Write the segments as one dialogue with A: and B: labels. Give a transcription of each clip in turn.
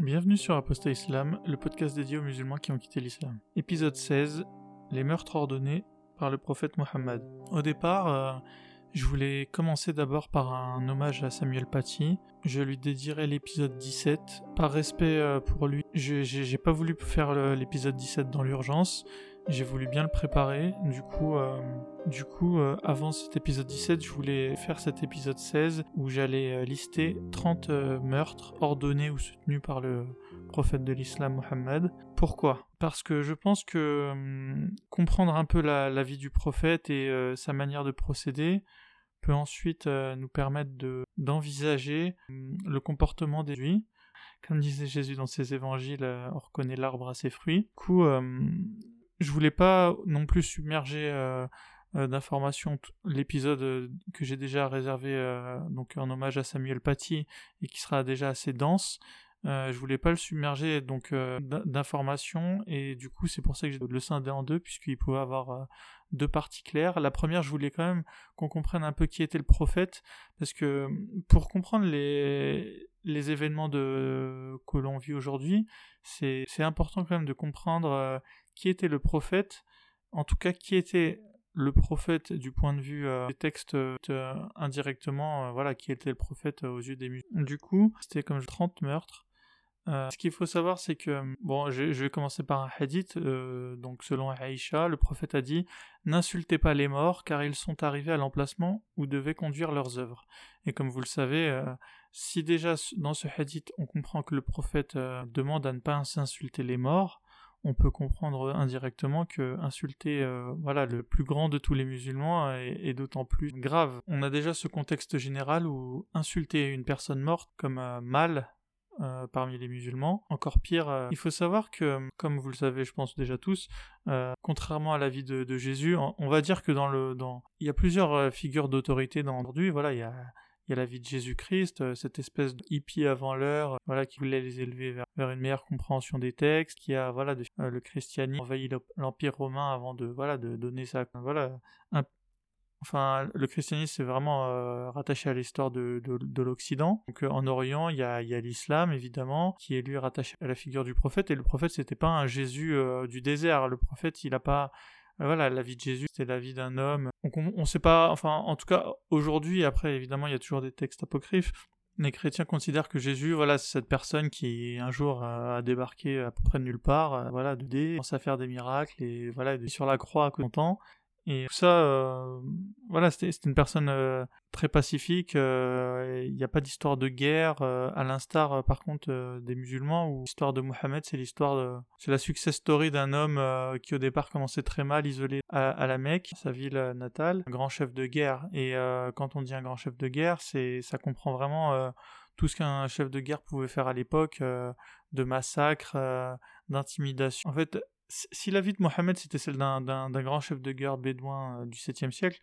A: Bienvenue sur Apostat Islam, le podcast dédié aux musulmans qui ont quitté l'islam. Épisode 16 Les meurtres ordonnés par le prophète Mohammed. Au départ, euh, je voulais commencer d'abord par un hommage à Samuel Paty. Je lui dédierai l'épisode 17. Par respect euh, pour lui, j'ai pas voulu faire l'épisode 17 dans l'urgence. J'ai voulu bien le préparer. Du coup, euh, du coup euh, avant cet épisode 17, je voulais faire cet épisode 16 où j'allais euh, lister 30 meurtres ordonnés ou soutenus par le prophète de l'islam Mohammed. Pourquoi? Parce que je pense que hum, comprendre un peu la, vie du prophète et sa manière de procéder peut ensuite nous permettre d'envisager hum, le comportement des juifs. Comme disait Jésus dans ses évangiles, on reconnaît l'arbre à ses fruits. Du coup, hum, je voulais pas non plus submerger euh, euh, d'informations l'épisode euh, que j'ai déjà réservé donc en hommage à Samuel Paty et qui sera déjà assez dense. Je voulais pas le submerger donc d'informations et du coup c'est pour ça que j'ai le scindé en deux puisqu'il pouvait avoir deux parties claires. La première, je voulais quand même qu'on comprenne un peu qui était le prophète parce que pour comprendre les événements que l'on vit aujourd'hui, c'est important quand même de comprendre qui était le prophète, en tout cas qui était le prophète du point de vue euh, des textes euh, indirectement, euh, voilà, qui était le prophète aux yeux des musulmans. Du coup, c'était comme 30 meurtres. Ce qu'il faut savoir, c'est que, bon, je, vais commencer par un hadith, donc selon Aïcha, le prophète a dit N'insultez pas les morts, car ils sont arrivés à l'emplacement où devaient conduire leurs œuvres. Et comme vous le savez, si déjà dans ce hadith on comprend que le prophète demande à ne pas s'insulter les morts, on peut comprendre indirectement que insulter euh, voilà le plus grand de tous les musulmans est, d'autant plus grave. On a déjà ce contexte général où insulter une personne morte comme euh, mal euh, parmi les musulmans. Encore pire, il faut savoir que, comme vous le savez, je pense déjà tous, contrairement à la vie de, Jésus, on, va dire que dans le, dans, il y a plusieurs figures d'autorité dans aujourd'hui. Voilà, il y a il y a la vie de Jésus-Christ, euh, cette espèce de hippie avant l'heure, voilà, qui voulait les élever vers, une meilleure compréhension des textes, qui a, voilà, euh, le christianisme envahi l'empire romain avant de, voilà, de donner ça, voilà, Enfin, le christianisme c'est vraiment euh, rattaché à l'histoire de, de, l'Occident. Donc en Orient, il y a, l'islam évidemment, qui est lui rattaché à la figure du prophète. Et le prophète, c'était pas un Jésus du désert. Le prophète, il a pas, voilà, la vie de Jésus, c'était la vie d'un homme. Donc on, ne sait pas, enfin, en tout cas, aujourd'hui, après, évidemment, il y a toujours des textes apocryphes. Les chrétiens considèrent que Jésus, voilà, c'est cette personne qui un jour a débarqué à peu près de nulle part, euh, voilà, de dé, commence à faire des miracles et voilà, sur la croix à content. Et tout ça, euh, voilà, c'était une personne euh, très pacifique. Euh, il n'y a pas d'histoire de guerre, à l'instar, par contre, des musulmans, où l'histoire de Mohammed, c'est l'histoire c'est la success story d'un homme qui au départ commençait très mal, isolé à, la Mecque, sa ville natale, grand chef de guerre. Et quand on dit un grand chef de guerre, c'est, ça comprend vraiment tout ce qu'un chef de guerre pouvait faire à l'époque, de massacres, d'intimidation. En fait, si la vie de Mohammed c'était celle d'un grand chef de guerre bédouin euh, du 7e siècle,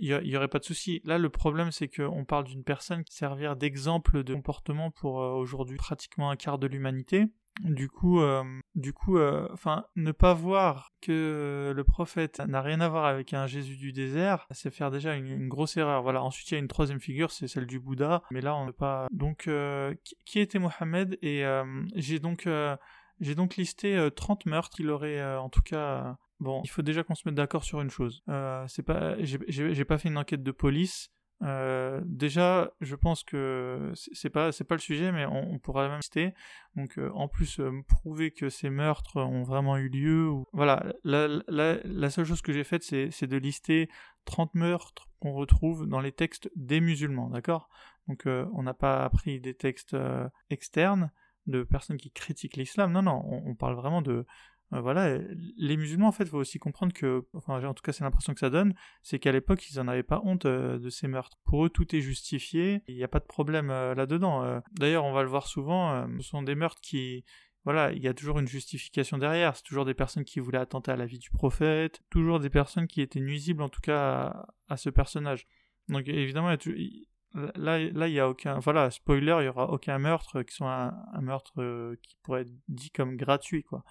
A: il n'y aurait pas de souci. Là, le problème, c'est qu'on parle d'une personne qui servir d'exemple de comportement pour euh, aujourd'hui pratiquement un quart de l'humanité. Du coup, euh, du coup, ne pas voir que le prophète n'a rien à voir avec un Jésus du désert, c'est faire déjà une, grosse erreur. Voilà. Ensuite, il y a une troisième figure, c'est celle du Bouddha. Mais là, on ne pas. Donc, qui était Mohammed? Et j'ai donc j'ai donc listé 30 euh, meurtres qu'il aurait, euh, en tout cas. bon, il faut déjà qu'on se mette d'accord sur une chose. Euh, c'est pas, j'ai pas fait une enquête de police. déjà, je pense que c'est pas pas le sujet, mais on, pourra même lister. Donc, en plus, prouver que ces meurtres ont vraiment eu lieu. Voilà, la, la, seule chose que j'ai faite, c'est de lister 30 meurtres qu'on retrouve dans les textes des musulmans, d'accord? Donc, on n'a pas appris des textes externes de personnes qui critiquent l'islam. Non, non, on, parle vraiment de. Euh, voilà, les musulmans, en fait, faut aussi comprendre que. Enfin, en tout cas, c'est l'impression que ça donne, c'est qu'à l'époque, ils n'en avaient pas honte euh, de ces meurtres. Pour eux, tout est justifié, il n'y a pas de problème euh, là-dedans. D'ailleurs, on va le voir souvent, ce sont des meurtres qui. Voilà, il y a toujours une justification derrière. C'est toujours des personnes qui voulaient attenter à la vie du prophète, toujours des personnes qui étaient nuisibles, en tout cas, à, ce personnage. Donc, évidemment, il Là, là, il y a aucun, voilà, spoiler, il y aura aucun meurtre qui soit un, meurtre euh, qui pourrait être dit comme gratuit, quoi.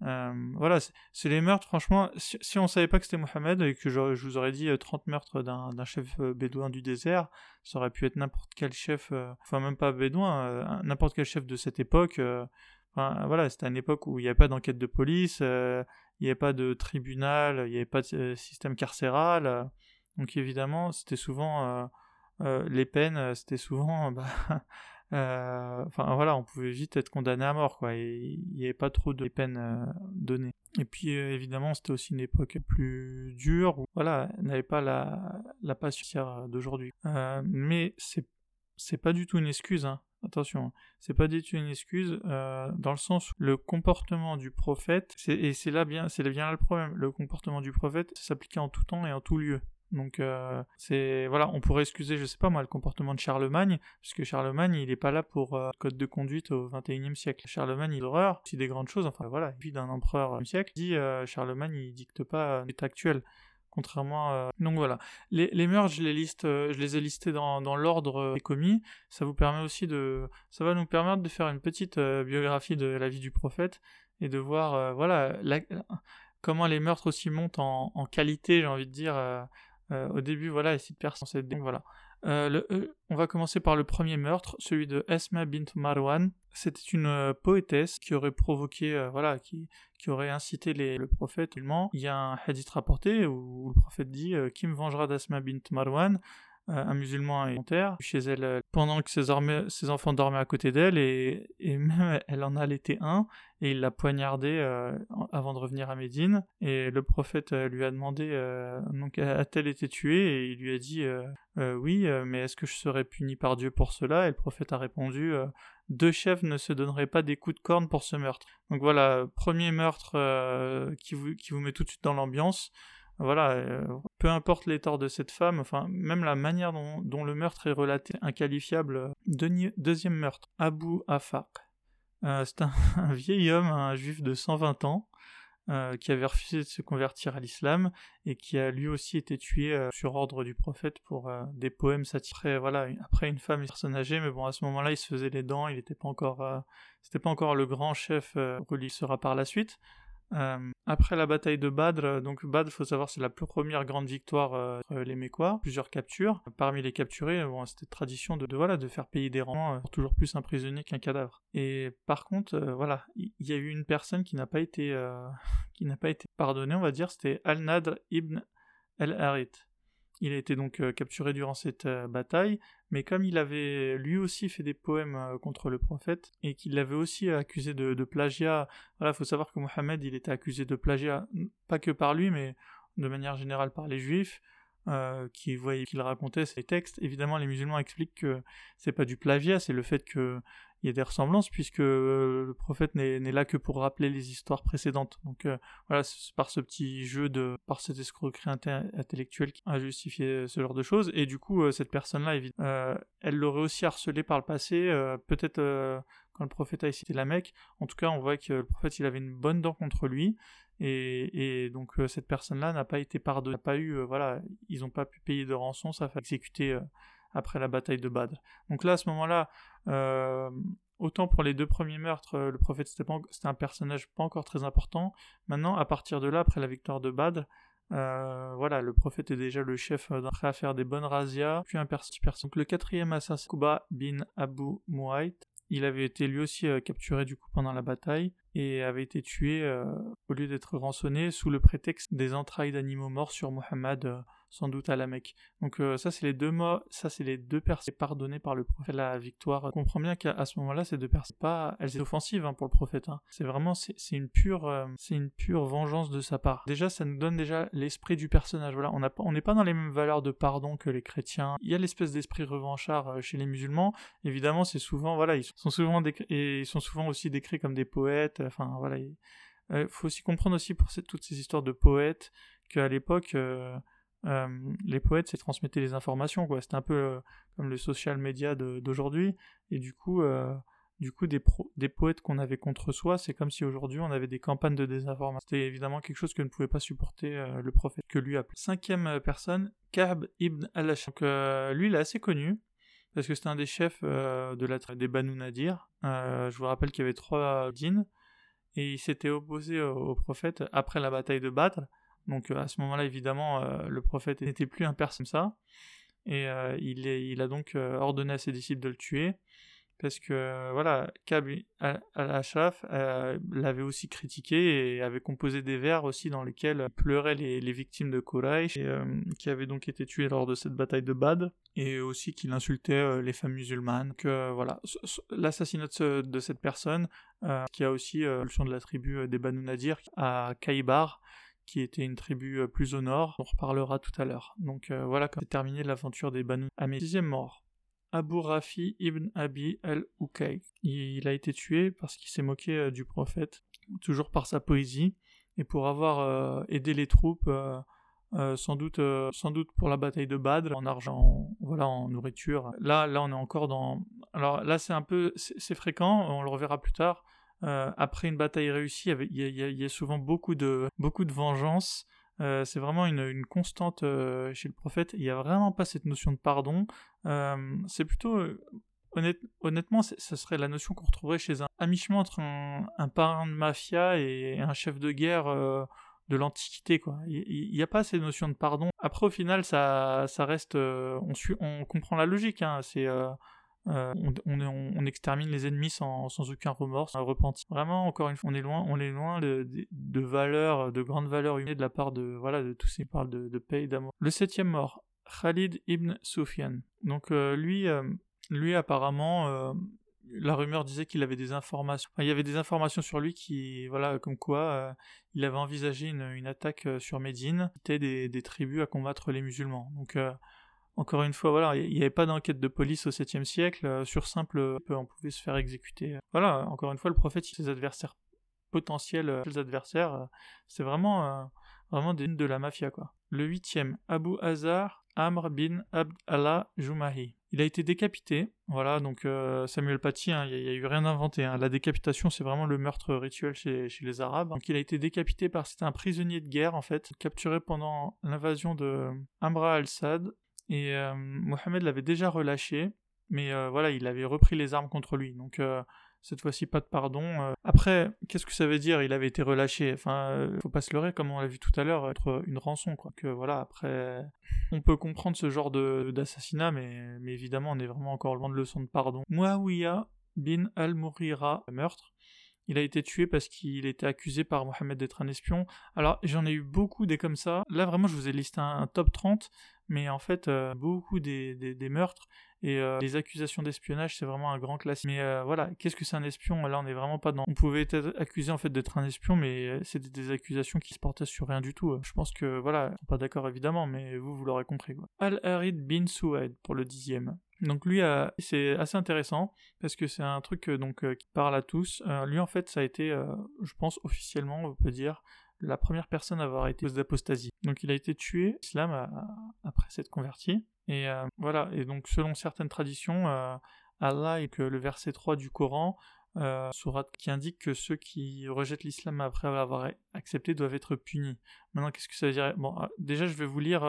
A: voilà, c'est les meurtres, franchement, si, si on savait pas que c'était Mohamed et que je, je, vous aurais dit 30 meurtres d'un chef bédouin du désert, ça aurait pu être n'importe quel chef, enfin même pas bédouin, n'importe quel chef de cette époque. Voilà, c'était une époque où il n'y avait pas d'enquête de police, il n'y avait pas de tribunal, il n'y avait pas de système carcéral. donc évidemment, c'était souvent euh, les peines, euh, c'était souvent, bah, euh, enfin voilà, on pouvait vite être condamné à mort, quoi. Il n'y avait pas trop de peines données. Et puis évidemment, c'était aussi une époque plus dure, où voilà, n'avait pas la, la patience d'aujourd'hui. mais c'est c'est pas du tout une excuse, hein. Attention, c'est pas du tout une excuse dans le sens où le comportement du prophète, et c'est là bien, c'est bien là le problème. Le comportement du prophète s'appliquait en tout temps et en tout lieu. Donc euh, c'est voilà, on pourrait excuser, je sais pas moi, le comportement de Charlemagne, puisque Charlemagne il est pas là pour euh, code de conduite au 21e siècle. Charlemagne il horreur, c'est des grandes choses. Enfin voilà, vie d'un empereur du siècle. Dit euh, Charlemagne il dicte pas l'état actuel. Contrairement. Donc voilà. Les, les je les liste, je les ai listés dans, dans l'ordre des commis. Ça vous permet aussi de... Ça va nous permettre de faire une petite biographie de la vie du prophète et de voir, voilà, comment les meurtres aussi montent en, en qualité, j'ai envie de dire, euh, au début, voilà, les sites personnes. Donc voilà. Euh, euh, on va commencer par le premier meurtre, celui de Esma bint Marwan. C'était une poétesse qui aurait provoqué, voilà, qui, qui aurait incité le prophète. Il y a un hadith rapporté où, le prophète dit Qui me vengera d'Esma bint Marwan? Un musulman terre chez elle pendant que ses, enfants dormaient à côté d'elle et, même elle en a allaité un et il l'a poignardé euh, avant de revenir à Médine. Et le prophète euh, lui a demandé euh, donc a-t-elle été tuée Et il lui a dit oui, mais est-ce que je serais puni par Dieu pour cela? Et le prophète a répondu deux chefs ne se donneraient pas des coups de corne pour ce meurtre. Donc voilà, premier meurtre qui, vous, qui vous met tout de suite dans l'ambiance. Voilà, peu importe les torts de cette femme, enfin, même la manière dont, le meurtre est relaté, inqualifiable. deuxième meurtre, Abu Afaq. Euh, c'est un, vieil homme, un juif de 120 ans, euh, qui avait refusé de se convertir à l'islam et qui a lui aussi été tué euh, sur ordre du prophète pour des poèmes. Après, voilà, après une femme, une personne âgée, mais bon, à ce moment-là, il se faisait les dents, il n'était pas encore, c'était pas encore le grand chef religieux sera par la suite. Euh, après la bataille de Badr, donc Badr, faut savoir, c'est la plus première grande victoire euh, les Mécois, plusieurs captures. Parmi les capturés, bon, c'était tradition de, voilà, de faire payer des rangs pour toujours plus un prisonnier qu'un cadavre. Et par contre, euh, voilà, il y, a eu une personne qui n'a pas été, qui n'a pas été pardonnée, on va dire, c'était Al-Nadr ibn al-Harith. Il a été donc capturé durant cette bataille, mais comme il avait lui aussi fait des poèmes euh, contre le prophète et qu'il l'avait aussi accusé de, plagiat, voilà, faut savoir que Mohammed il était accusé de plagiat pas que par lui, mais de manière générale par les juifs. Euh, qui voyaient qu'il racontait ces textes. Évidemment, les musulmans expliquent que c'est pas du plagiat, c'est le fait que il y a des ressemblances puisque euh, le prophète n'est là que pour rappeler les histoires précédentes. Donc euh, voilà, c'est par ce petit jeu de, par cette escroquerie intellectuelle qui a justifié ce genre de choses. Et du coup, euh, cette personne-là, elle l'aurait aussi harcelé par le passé, peut-être quand le prophète a cité la Mecque. En tout cas, on voit que le prophète, il avait une bonne dent contre lui. Et, donc cette personne-là n'a pas été pardonnée, pas eu, voilà, ils n'ont pas pu payer de rançon, ça fait exécuter après la bataille de Badr. Donc là, à ce moment-là, euh, autant pour les deux premiers meurtres, euh, le prophète c'était, un personnage pas encore très important. Maintenant, à partir de là, après la victoire de Badr, euh, voilà, le prophète est déjà le chef prêt à faire des bonnes razzias. Puis un personnage. Donc le quatrième assassin, Kuba bin Abu Muayt, il avait été lui aussi capturé du coup pendant la bataille et avait été tué au lieu d'être rançonné sous le prétexte des entrailles d'animaux morts sur Mohammed sans doute à la Mecque. Donc euh, ça c'est les deux mots, ça c'est les deux personnes pardonnées par le prophète. La victoire, on comprend bien qu'à ce moment-là ces deux personnes, pas, elles étaient offensives hein, pour le prophète. Hein. C'est vraiment c'est une pure, euh, c'est une pure vengeance de sa part. Déjà ça nous donne déjà l'esprit du personnage. Voilà, on n'est pas dans les mêmes valeurs de pardon que les chrétiens. Il y a l'espèce d'esprit revanchard euh, chez les musulmans. Évidemment c'est souvent voilà ils sont souvent et ils sont souvent aussi décrits comme des poètes. Enfin voilà. Il faut aussi comprendre aussi pour toutes ces histoires de poètes qu'à l'époque les poètes, c'est transmettre les informations, quoi. C'était un peu euh, comme le social media d'aujourd'hui. Et du coup, euh, du coup des, poètes qu'on avait contre soi, c'est comme si aujourd'hui on avait des campagnes de désinformation. C'était évidemment quelque chose que ne pouvait pas supporter le prophète, que lui appelait. Cinquième personne, Ka'b ibn al-Ash. Donc lui, il est assez connu. Parce que c'était un des chefs de la des Banu Nadir. je vous rappelle qu'il y avait trois dînes et il s'était opposé au, prophète après la bataille de Badr. Donc à ce moment-là, évidemment, le prophète n'était plus un personne ça, et il, il, a donc ordonné à ses disciples de le tuer. Parce que voilà, Kab al-Ashraf euh, l'avait aussi critiqué et avait composé des vers aussi dans lesquels pleuraient les, victimes de Quraysh euh, qui avaient donc été tuées lors de cette bataille de Bad. Et aussi qu'il insultait euh, les femmes musulmanes. Que voilà, l'assassinat de, cette personne qui a aussi le de la tribu des Banu Nadir à Kaïbar qui était une tribu plus au nord. On reparlera tout à l'heure. Donc voilà, c'est terminé l'aventure des Banu. Mes sixième mort. Abu Rafi ibn Abi al-Ukay. Il a été tué parce qu'il s'est moqué euh, du prophète, toujours par sa poésie, et pour avoir euh, aidé les troupes, euh, sans, doute, sans doute pour la bataille de Badr, en argent, voilà, en nourriture. Là, là, on est encore dans. Alors là, c'est un peu. C'est fréquent, on le reverra plus tard. Après une bataille réussie, il y, a, souvent beaucoup de, beaucoup de vengeance. Euh, c'est vraiment une, constante euh, chez le prophète. Il n'y a vraiment pas cette notion de pardon. Euh, c'est plutôt, honnêtement, ce serait la notion qu'on retrouverait chez un, mi-chemin entre un, parrain de mafia et un chef de guerre de l'Antiquité. Il n'y a pas cette notion de pardon. Après, au final, ça, ça reste. on, comprend la logique. Hein. c'est euh, on, extermine les ennemis sans, aucun remords, sans repenti. Vraiment, encore une fois, on est loin, on est loin de, valeurs, de grandes valeurs humaines de la part de voilà de tous ces parles de, paix et d'amour. Le septième mort, Khalid ibn Sufyan. Donc euh, lui, euh, lui apparemment, la rumeur disait qu'il avait des informations. il y avait des informations sur lui qui, voilà, comme quoi il avait envisagé une, attaque sur Médine, c'était des, des, tribus à combattre les musulmans. Donc encore une fois, voilà, il n'y avait pas d'enquête de police au 7e siècle. Euh, sur simple, euh, on pouvait se faire exécuter. Voilà, encore une fois, le prophète, ses adversaires potentiels, euh, ses adversaires, c'est vraiment, vraiment des de la mafia, quoi. Le huitième, Abu Hazar Amr bin Abd Allah Jumahi. Il a été décapité, voilà, donc Samuel Paty, hein, il n'y a, eu rien inventé. Hein. La décapitation, c'est vraiment le meurtre rituel chez, chez, les Arabes. Donc il a été décapité par, c'était un prisonnier de guerre en fait, capturé pendant l'invasion de Amra al-Sad et euh, Mohamed l'avait déjà relâché, mais euh, voilà, il avait repris les armes contre lui. Donc euh, cette fois-ci pas de pardon. Après, qu'est-ce que ça veut dire? Il avait été relâché. Enfin, faut pas se leurrer, comme on l'a vu tout à l'heure, être une rançon, quoi. Que voilà, après, on peut comprendre ce genre d'assassinat, mais, mais évidemment, on est vraiment encore loin de leçon de pardon. Muawiyah bin al-Mourira, meurtre. Il a été tué parce qu'il était accusé par Mohamed d'être un espion. Alors, j'en ai eu beaucoup des comme ça. Là, vraiment, je vous ai listé un, top 30, mais en fait, euh, beaucoup des, meurtres et euh, les accusations d'espionnage, c'est vraiment un grand classique. Mais euh, voilà, qu'est-ce que c'est un espion? Là, on n'est vraiment pas dans. On pouvait être accusé en fait d'être un espion, mais c'était des accusations qui se portaient sur rien du tout. Je pense que voilà, pas d'accord évidemment, mais vous, vous l'aurez compris. Al-Harid bin Souaid pour le dixième. Donc lui, c'est assez intéressant parce que c'est un truc donc qui parle à tous. lui, en fait, ça a été, je pense officiellement, on peut dire, la première personne à avoir été d'apostasie. Donc il a été tué, l'islam après s'être converti. Et euh, voilà, et donc selon certaines traditions, euh, Allah et que le verset 3 du Coran, euh, qui indique que ceux qui rejettent l'islam après avoir accepté doivent être punis. Maintenant, qu'est-ce que ça veut dire? Bon, euh, déjà, je vais vous lire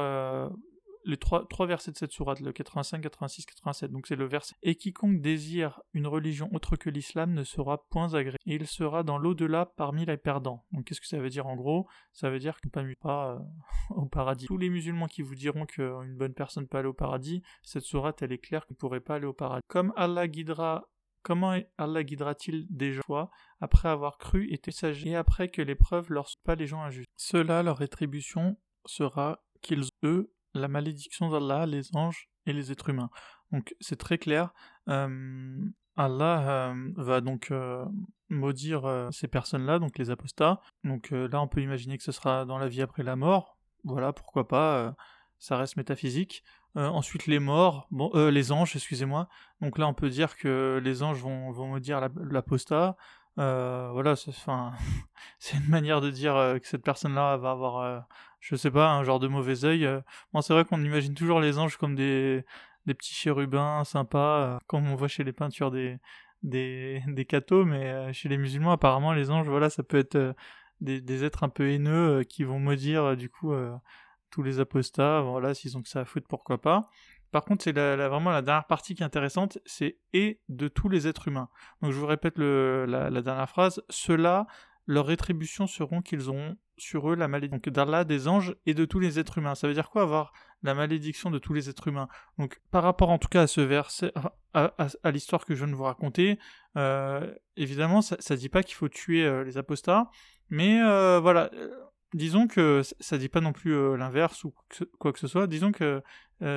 A: les trois, trois versets de cette sourate, le 85, 86, 87. Donc c'est le verset. Et quiconque désire une religion autre que l'islam ne sera point agréé. Et il sera dans l'au-delà parmi les perdants. Donc qu'est-ce que ça veut dire en gros? Ça veut dire qu'on ne pas euh, au paradis. Tous les musulmans qui vous diront qu'une bonne personne peut aller au paradis, cette sourate elle est claire qu'on ne pourrait pas aller au paradis. Comme Allah guidera Comment Allah guidera-t-il des gens après avoir cru et été sages et après que l'épreuve leur soit pas les gens injustes Cela, leur rétribution sera qu'ils, eux, la malédiction d'Allah, les anges et les êtres humains. Donc c'est très clair. Euh, Allah euh, va donc euh, maudire ces personnes-là, donc les apostats. Donc là, on peut imaginer que ce sera dans la vie après la mort. Voilà, pourquoi pas. ça reste métaphysique. ensuite, les morts, bon, les anges, excusez-moi. Donc là, on peut dire que les anges vont, vont maudire l'apostat. Voilà, c'est une manière de dire que cette personne-là va avoir je sais pas, un genre de mauvais œil. Euh. Bon, c'est vrai qu'on imagine toujours les anges comme des, des petits chérubins sympas, euh, comme on voit chez les peintures des, des, des cathos, mais euh, chez les musulmans, apparemment, les anges, voilà, ça peut être des, des êtres un peu haineux qui vont maudire, du coup, tous les apostats. Voilà, s'ils ont que ça à foutre, pourquoi pas. Par contre, c'est vraiment la dernière partie qui est intéressante, c'est et de tous les êtres humains. Donc je vous répète la, dernière phrase, cela leurs rétributions seront qu'ils auront sur eux la malédiction d'Allah, des anges et de tous les êtres humains. Ça veut dire quoi avoir la malédiction de tous les êtres humains? Donc par rapport en tout cas à ce verset, à, l'histoire que je viens de vous raconter, euh, évidemment ça ne dit pas qu'il faut tuer euh, les apostats, mais euh, voilà, disons que ça dit pas non plus l'inverse ou quoi que ce soit, disons que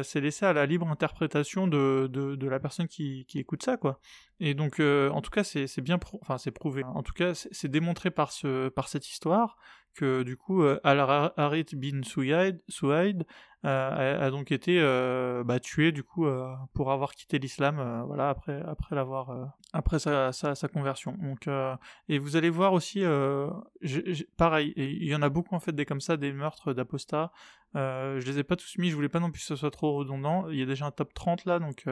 A: c'est laissé à la libre interprétation de, de, la personne qui, écoute ça, quoi. Et donc, en tout cas, c'est bien, enfin, c'est prouvé. En tout cas, c'est démontré par, ce, par cette histoire du coup euh, Al-Harith bin Souaid, euh, a, donc été euh, bah, tué du coup pour avoir quitté l'islam voilà après après l'avoir après sa, sa, conversion. Donc et vous allez voir aussi pareil il y en a beaucoup en fait des comme ça des meurtres d'apostats je les ai pas tous mis je voulais pas non plus que ce soit trop redondant. Il y a déjà un top 30 là donc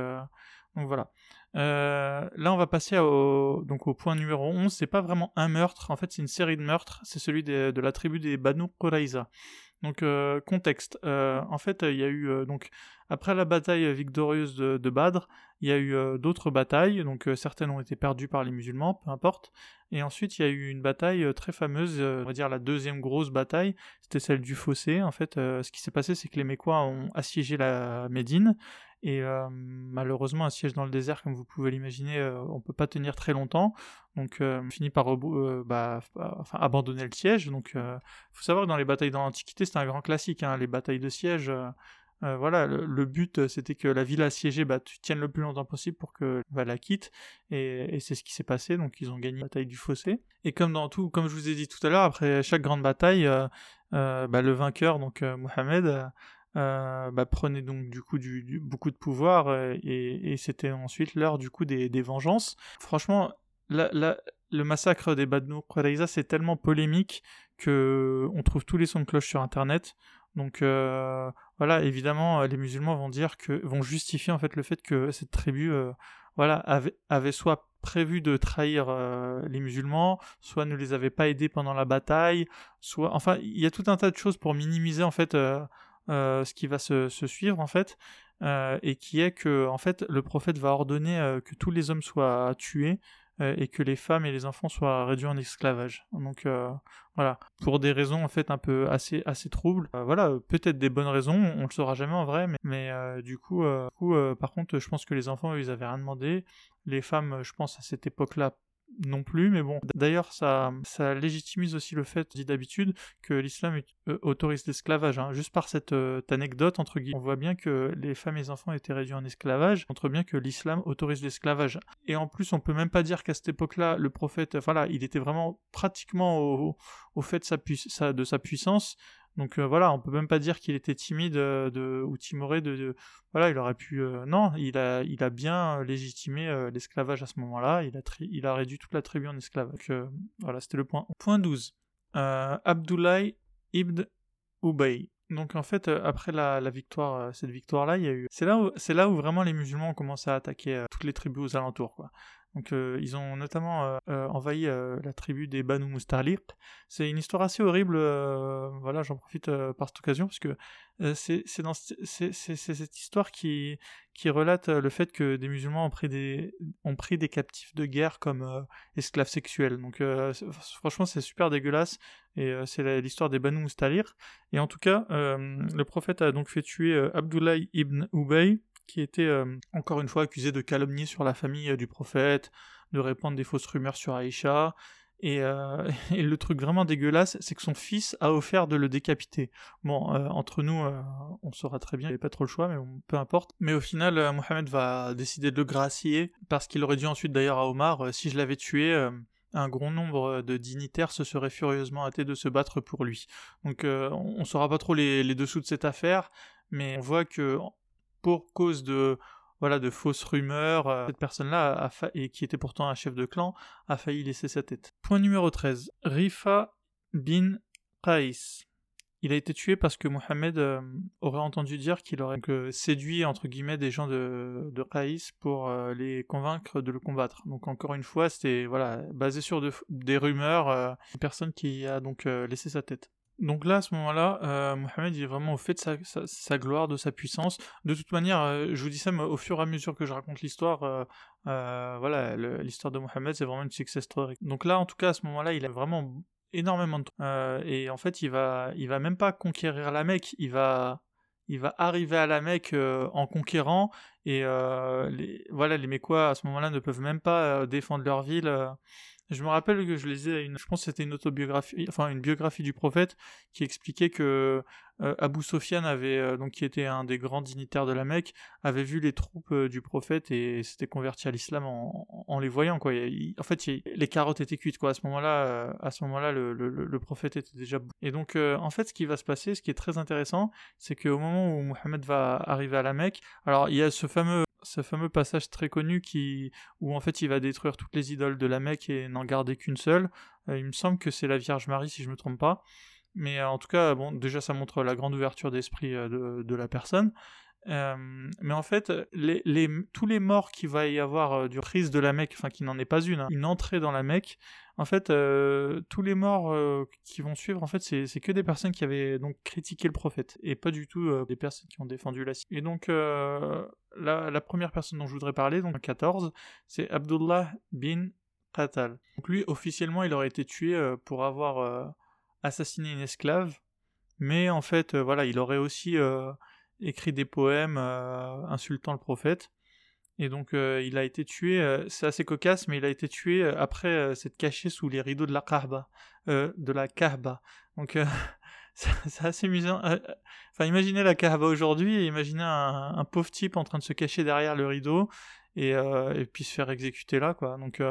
A: donc voilà. Euh, là, on va passer au, donc au point numéro 11. C'est pas vraiment un meurtre, en fait, c'est une série de meurtres. C'est celui de la tribu des Banu Qurayza. Donc, euh, contexte. Euh, en fait, il y a eu, donc, après la bataille victorieuse de, de Badr, il y a eu d'autres batailles. Donc, certaines ont été perdues par les musulmans, peu importe. Et ensuite, il y a eu une bataille très fameuse, on va dire la deuxième grosse bataille. C'était celle du fossé. En fait, ce qui s'est passé, c'est que les Mécois ont assiégé la Médine. Et euh, malheureusement, un siège dans le désert, comme vous pouvez l'imaginer, euh, on peut pas tenir très longtemps. Donc, euh, on finit par bah, abandonner le siège. Donc, il faut savoir que dans les batailles dans l'Antiquité, c'était un grand classique. Hein, les batailles de siège, voilà, le, but, c'était que la ville assiégée bah, tienne le plus longtemps possible pour que bah, la quitte. Et, c'est ce qui s'est passé. Donc, ils ont gagné la bataille du fossé. Et comme dans tout, comme je vous ai dit tout à l'heure, après chaque grande bataille, bah, le vainqueur, donc Mohamed, euh, bah, prenait donc du coup beaucoup de pouvoir euh, et, c'était ensuite l'heure du coup des, vengeances. Franchement, le massacre des Qurayza c'est tellement polémique que on trouve tous les sons de cloche sur internet. Donc euh, voilà, évidemment, les musulmans vont dire que vont justifier en fait le fait que cette tribu voilà avait, avait soit prévu de trahir les musulmans, soit ne les avait pas aidés pendant la bataille, soit enfin il y a tout un tas de choses pour minimiser en fait euh, ce qui va se, suivre en fait, euh, et qui est que en fait le prophète va ordonner euh, que tous les hommes soient tués et que les femmes et les enfants soient réduits en esclavage. Donc voilà, pour des raisons en fait un peu assez assez troubles. voilà, peut-être des bonnes raisons, on le saura jamais en vrai, mais, mais du coup, coup par contre, je pense que les enfants ils avaient rien demandé. Les femmes, je pense à cette époque-là, non plus, mais bon. D'ailleurs, ça, ça légitimise aussi le fait, dit d'habitude, que l'islam euh, autorise l'esclavage. Hein. Juste par cette euh, anecdote, entre guillemets, on voit bien que les femmes et les enfants étaient réduits en esclavage, on montre bien que l'islam autorise l'esclavage. Et en plus, on peut même pas dire qu'à cette époque-là, le prophète, voilà, il était vraiment pratiquement au, fait de sa puissance. Donc euh, voilà, on peut même pas dire qu'il était timide euh, ou timoré de, voilà, il aurait pu euh, non, il a bien légitimé l'esclavage à ce moment-là, il a réduit toute la tribu en esclavage. voilà, c'était le point. Point 12. Abdullah ibn Ubay. Donc en fait, après la, victoire, cette victoire-là, il y a eu. C'est là où vraiment les musulmans ont commencé à attaquer toutes les tribus aux alentours. Donc euh, ils ont notamment euh, euh, envahi la tribu des Banu Mustarliq. C'est une histoire assez horrible. voilà, j'en profite par cette occasion parce que c'est cette histoire qui relate le fait que des musulmans ont pris des ont pris des captifs de guerre comme esclaves sexuels. Donc franchement c'est super dégueulasse et c'est l'histoire des Banu Mustarliq. Et en tout cas le prophète a donc fait tuer Abdullah ibn Ubay qui était euh, encore une fois accusé de calomnier sur la famille euh, du prophète, de répandre des fausses rumeurs sur Aïcha. Euh, et, le truc vraiment dégueulasse, c'est que son fils a offert de le décapiter. Bon, entre nous, on saura très bien, il n'y avait pas trop le choix, mais peu importe. Mais au final, Mohamed va décider de le gracier, parce qu'il aurait dit ensuite d'ailleurs à Omar, si je l'avais tué, un grand nombre de dignitaires se seraient furieusement hâtés de se battre pour lui. Donc on ne saura pas trop les, dessous de cette affaire, mais on voit que pour cause de voilà de fausses rumeurs, euh, cette personne-là, et qui était pourtant un chef de clan, a failli laisser sa tête. Point numéro 13. Rifa bin Qais. Il a été tué parce que Mohamed euh, aurait entendu dire qu'il aurait séduit entre guillemets des gens de, de pour euh, les convaincre de le combattre. Donc encore une fois, c'était voilà basé sur des rumeurs, une personne qui a donc laissé sa tête. Donc là, à ce moment-là, euh, Mohamed est vraiment au fait de sa, gloire, de sa puissance. De toute manière, euh, je vous dis ça, mais au fur et à mesure que je raconte l'histoire, euh, voilà, l'histoire de Mohamed, c'est vraiment une success story. Donc là, en tout cas, à ce moment-là, il a vraiment énormément de et en fait, il va, va même pas conquérir la Mecque, il va, arriver à la Mecque en conquérant. Et les, voilà, les à ce moment-là ne peuvent même pas défendre leur ville. Je me rappelle que je lisais, une, je pense que c'était une autobiographie, enfin une biographie du prophète qui expliquait que euh, Abu Sofyan avait, euh, donc qui était un des grands dignitaires de la Mecque, avait vu les troupes euh, du prophète et s'était converti à l'islam en, les voyant quoi. en fait, les carottes étaient cuites quoi. À ce moment-là, à ce moment-là, le, le, prophète était déjà. Et donc, en fait, ce qui va se passer, ce qui est très intéressant, c'est qu'au moment où Mohammed va arriver à la Mecque, alors il y a ce fameux ce fameux passage très connu qui, où en fait il va détruire toutes les idoles de la Mecque et n'en garder qu'une seule. Euh, il me semble que c'est la Vierge Marie si je me trompe pas. Mais euh, en tout cas, bon, déjà ça montre la grande ouverture d'esprit euh, de, la personne. Mais en fait, tous les morts qu'il va y avoir du crise de la Mecque, enfin qui n'en est pas une, hein, une entrée dans la Mecque, en fait, euh, tous les morts euh, qui vont suivre, en fait, c'est que des personnes qui avaient donc critiqué le prophète et pas du tout euh, des personnes qui ont défendu la Et donc, la, la, première personne dont je voudrais parler, donc 14, c'est Abdullah bin Qatal. Donc lui, officiellement, il aurait été tué pour avoir assassiné une esclave, mais en fait, voilà, il aurait aussi écrit des poèmes insultant le prophète. Et donc euh, il a été tué, euh, c'est assez cocasse, mais il a été tué euh, après s'être caché sous les rideaux de la Kaaba, de la Kaaba. Donc c'est assez amusant. Enfin imaginez la Kaaba aujourd'hui imaginez un, pauvre type en train de se cacher derrière le rideau et, et puis se faire exécuter là quoi. Donc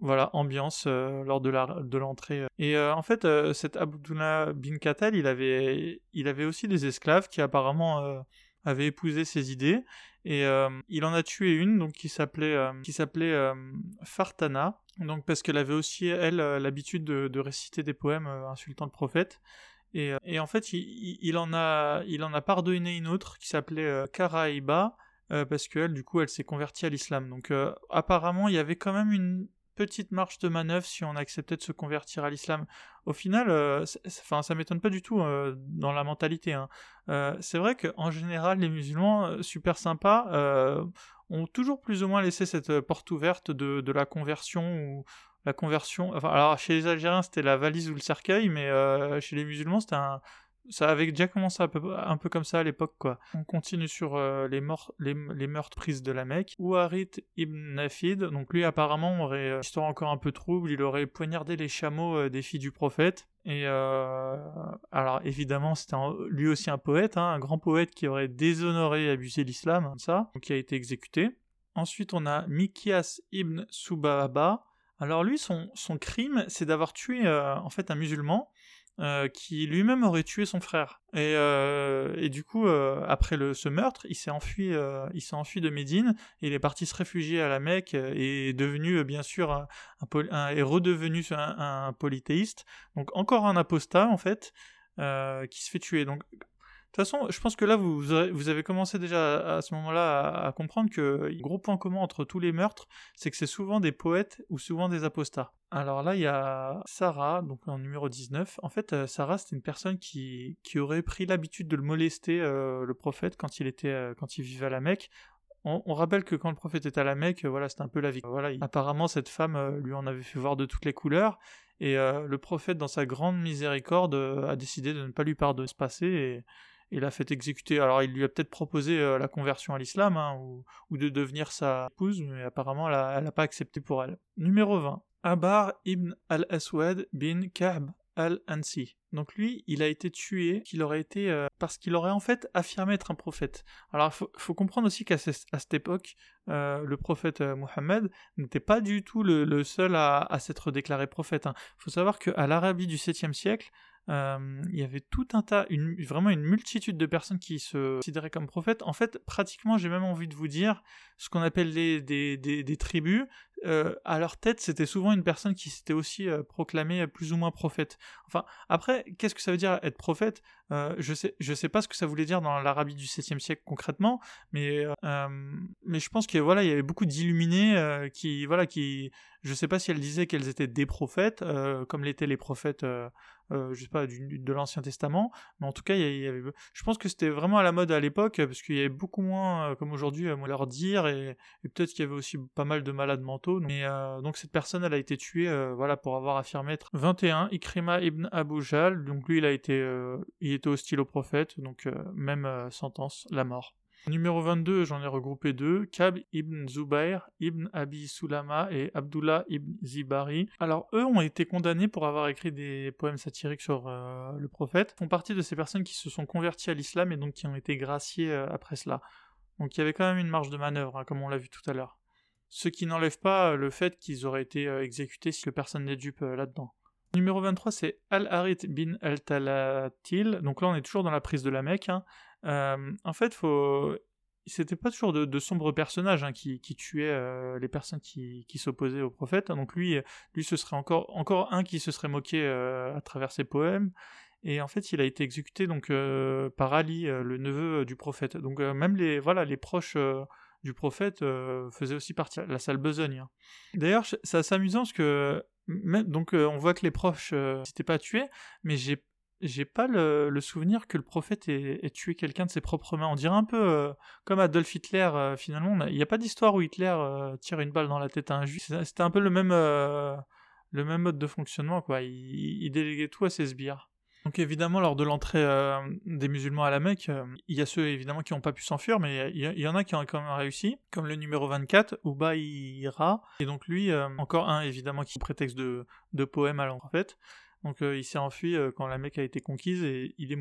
A: voilà ambiance lors de la de l'entrée. Et en fait cet Abdullah bin Katal il avait il avait aussi des esclaves qui apparemment avaient épousé ses idées et euh, il en a tué une donc qui s'appelait euh, qui s'appelait euh, Fartana donc parce qu'elle avait aussi elle l'habitude de, réciter des poèmes insultant le prophète et, et en fait il, en a il en a pardonné une autre qui s'appelait Karaïba parce qu'elle du coup elle s'est convertie à l'islam donc apparemment il y avait quand même une petite marche de manœuvre si on acceptait de se convertir à l'islam. Au final, euh, enfin, ça m'étonne pas du tout euh, dans la mentalité. Hein. Euh, c'est vrai qu'en général, les musulmans super sympas ont toujours plus ou moins laissé cette porte ouverte de, la conversion ou la conversion. Alors chez les Algériens, c'était la valise ou le cercueil, mais chez les musulmans, c'était un ça avait déjà commencé un peu, comme ça à l'époque, quoi. On continue sur euh, les, morts, meurtres prises de la Mecque. Ouarit ibn Nafid, donc lui apparemment aurait euh, histoire encore un peu trouble, il aurait poignardé les chameaux euh, des filles du prophète. Et alors évidemment, c'était lui aussi un poète, hein, un grand poète qui aurait déshonoré et abusé l'islam, hein, ça, donc qui a été exécuté. Ensuite, on a Mikias ibn Subaba. Alors lui, son, son crime, c'est d'avoir tué en fait un musulman euh, qui lui-même aurait tué son frère. Et, euh, et du coup, euh, après le, ce meurtre, il s'est enfui, il s'est enfui de Médine. Et il est parti se réfugier à la Mecque et est devenu, bien sûr, un, est redevenu un, polythéiste. Donc encore un apostat en fait, qui se fait tuer. Donc toute façon, je pense que là, vous, vous avez commencé déjà à, ce moment-là à, comprendre que le gros point commun entre tous les meurtres, c'est que c'est souvent des poètes ou souvent des apostats. Alors là, il y a Sarah, donc en numéro 19. En fait, euh, Sarah, c'était une personne qui, qui aurait pris l'habitude de le molester, euh, le prophète, quand il, était, euh, quand il vivait à la Mecque. On, rappelle que quand le prophète était à la Mecque, voilà, c'était un peu la vie. Voilà, apparemment, cette femme lui en avait fait voir de toutes les couleurs. Et le prophète, dans sa grande miséricorde, a décidé de ne pas lui pardonner ce passé il l'a fait exécuter. Alors il lui a peut-être proposé euh, la conversion à l'islam hein, ou, de devenir sa épouse, mais apparemment elle n'a pas accepté pour elle. Numéro 20. Abar ibn al-Aswad bin Ka'b al-Ansi. Donc lui, il a été tué, qu'il aurait été euh, parce qu'il aurait en fait affirmé être un prophète. Alors il faut, comprendre aussi qu'à cette époque, euh, le prophète Mohammed n'était pas du tout le, seul à, s'être déclaré prophète. Il hein. faut savoir qu'à l'Arabie du 7e siècle, euh, il y avait tout un tas, vraiment une multitude de personnes qui se considéraient comme prophètes. En fait, pratiquement, j'ai même envie de vous dire, ce qu'on appelle des, tribus, euh, à leur tête, c'était souvent une personne qui s'était aussi euh, proclamée plus ou moins prophète. Enfin, après, qu'est-ce que ça veut dire être prophète? Euh, Je sais, je sais pas ce que ça voulait dire dans l'Arabie du 7e siècle concrètement, mais mais je pense que voilà, il y avait beaucoup d'illuminés qui voilà qui, je sais pas si elles disaient qu'elles étaient des prophètes, comme l'étaient les prophètes euh, je sais pas, de l'Ancien Testament, mais en tout cas, il y avait, je pense que c'était vraiment à la mode à l'époque, parce qu'il y avait beaucoup moins, euh, comme aujourd'hui, à leur dire, et, peut-être qu'il y avait aussi pas mal de malades mentaux. Mais euh, donc cette personne, elle a été tuée, voilà, pour avoir affirmé être 21, Ikrima ibn Abu Jal, donc lui, il a été, il était hostile au prophète, donc même sentence, la mort. Numéro 22, j'en ai regroupé deux, Kab ibn Zubair, ibn Abi Sulama et Abdullah ibn Zibari. Alors eux ont été condamnés pour avoir écrit des poèmes satiriques sur euh, le prophète, font partie de ces personnes qui se sont converties à l'islam et donc qui ont été graciées euh, après cela. Donc il y avait quand même une marge de manœuvre, hein, comme on l'a vu tout à l'heure. Ce qui n'enlève pas euh, le fait qu'ils auraient été exécutés si personne n'est dupe là-dedans. Numéro 23, c'est Al-Harith bin Al-Talatil. Donc là, on est toujours dans la prise de la Mecque. Hein. Euh, en fait, faut... c'était pas toujours de, sombres personnages hein, qui, tuaient euh, les personnes qui, s'opposaient au prophète. Donc lui, lui, ce serait encore, encore un qui se serait moqué euh, à travers ses poèmes. Et en fait, il a été exécuté donc par Ali, le neveu du prophète. Donc même les voilà les proches du prophète faisaient aussi partie de la sale besogne. Hein. D'ailleurs, c'est assez amusant parce que donc on voit que les proches n'étaient pas tués, mais j'ai j'ai pas le, souvenir que le prophète ait, tué quelqu'un de ses propres mains. On dirait un peu euh, comme Adolf Hitler, euh, finalement. Il n'y a pas d'histoire où Hitler euh, tire une balle dans la tête à un juif. C'était un peu le même, le même mode de fonctionnement, quoi. Il, déléguait tout à ses sbires. Donc évidemment, lors de l'entrée des musulmans à la Mecque, il y a ceux évidemment qui n'ont pas pu s'enfuir, mais il y, en a qui ont quand même réussi, comme le numéro 24, Ubayra, et donc lui, encore un évidemment qui prétexte de, de poème à l'enfait. Donc euh, il s'est enfui euh, quand la Mecque a été conquise et il est,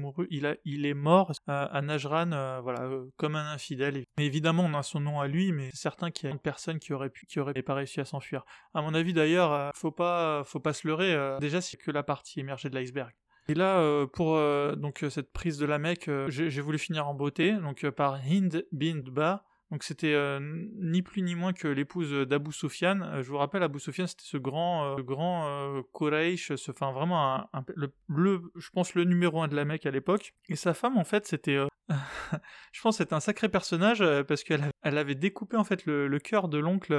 A: mort à, Najran, euh, voilà, comme un infidèle. Mais évidemment, on a son nom à lui, mais c'est certain qu'il y a une personne qui aurait pu, qui aurait pas réussi à s'enfuir. À mon avis, d'ailleurs, faut pas, faut pas se leurrer. déjà, c'est que la partie émergée de l'iceberg. Et là, pour donc cette prise de la Mecque, j'ai voulu finir en beauté, donc par Hind bin Ba, donc c'était euh, ni plus ni moins que l'épouse d'Abu Sufyan. Euh, je vous rappelle, Abu Sufyan c'était ce grand, euh, grand Quraysh, enfin vraiment le, je pense le numéro un de la Mecque à l'époque. Et sa femme en fait c'était, je pense c'était un sacré personnage parce qu'elle elle avait découpé en fait le, le cœur de l'oncle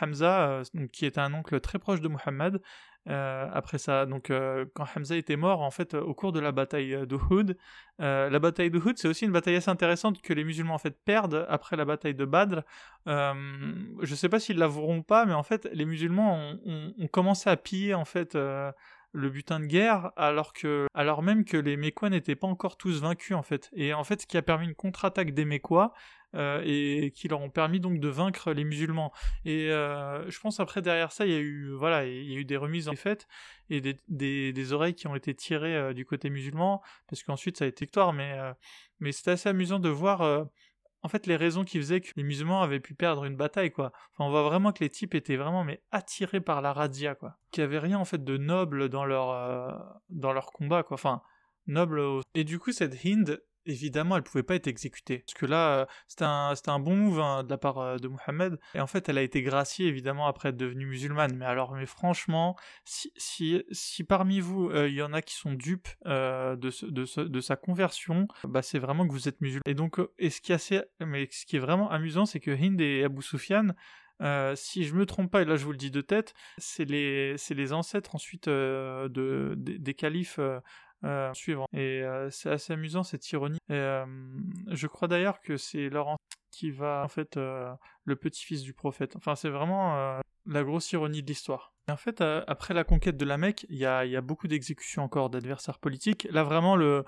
A: Hamza, qui était un oncle très proche de Muhammad. Euh, après ça, donc euh, quand Hamza était mort, en fait, au cours de la bataille d'Uhud, euh, la bataille d'Uhud, c'est aussi une bataille assez intéressante que les musulmans en fait perdent après la bataille de Badr. je sais pas s'ils l'avoueront pas, mais en fait, les musulmans ont, ont commencé à piller en fait le butin de guerre, alors que, alors même que les Mécois n'étaient pas encore tous vaincus en fait. Et en fait, ce qui a permis une contre-attaque des Mécois euh, et qui leur ont permis donc de vaincre les musulmans. Et euh, je pense après derrière ça, il y a eu voilà, il y a eu des remises en fait et des, des, oreilles qui ont été tirées euh, du côté musulman, parce qu'ensuite ça a été victoire. Mais mais c'était assez amusant de voir en fait les raisons qui faisaient que les musulmans avaient pu perdre une bataille quoi. Enfin, on voit vraiment que les types étaient vraiment mais attirés par la razzia quoi. Qu'il avait rien en fait de noble dans leur dans leur combat quoi. Enfin noble et du coup cette Hind évidemment, elle pouvait pas être exécutée. Parce que là, euh, c'était un, un, bon move hein, de la part euh, de Mohamed. Et en fait, elle a été graciée, évidemment, après être devenue musulmane. Mais alors, mais franchement, si, si, si parmi vous, euh, il y en a qui sont dupes de, de, de, sa conversion, bah, c'est vraiment que vous êtes musulman. Et donc, et ce qui est assez, mais ce qui est vraiment amusant, c'est que Hind et Abu Sufyan, si je me trompe pas, et là je vous le dis de tête, c'est les, les ancêtres ensuite de, des, califes euh. Et euh, c'est assez amusant cette ironie. Et, euh, je crois d'ailleurs que c'est Laurent qui va en fait le petit-fils du prophète. Enfin, c'est vraiment la grosse ironie de l'histoire. En fait, après la conquête de la Mecque, il y a, y a, beaucoup d'exécutions encore d'adversaires politiques. Là, vraiment, le,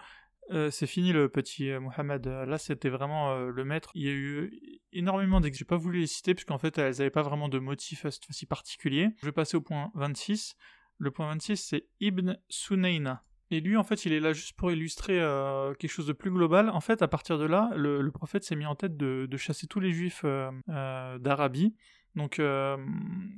A: c'est fini le petit Mohamed. Là, c'était vraiment le maître. Il y a eu énormément d'exécutions. J'ai pas voulu les citer parce qu'en fait, elles n'avaient pas vraiment de motif cette fois-ci particulier. Je vais passer au point 26. Le point 26, c'est Ibn Sunayna. Et lui, en fait, il est là juste pour illustrer euh, quelque chose de plus global. En fait, à partir de là, le, prophète s'est mis en tête de, chasser tous les juifs euh, euh, d'Arabie. Donc,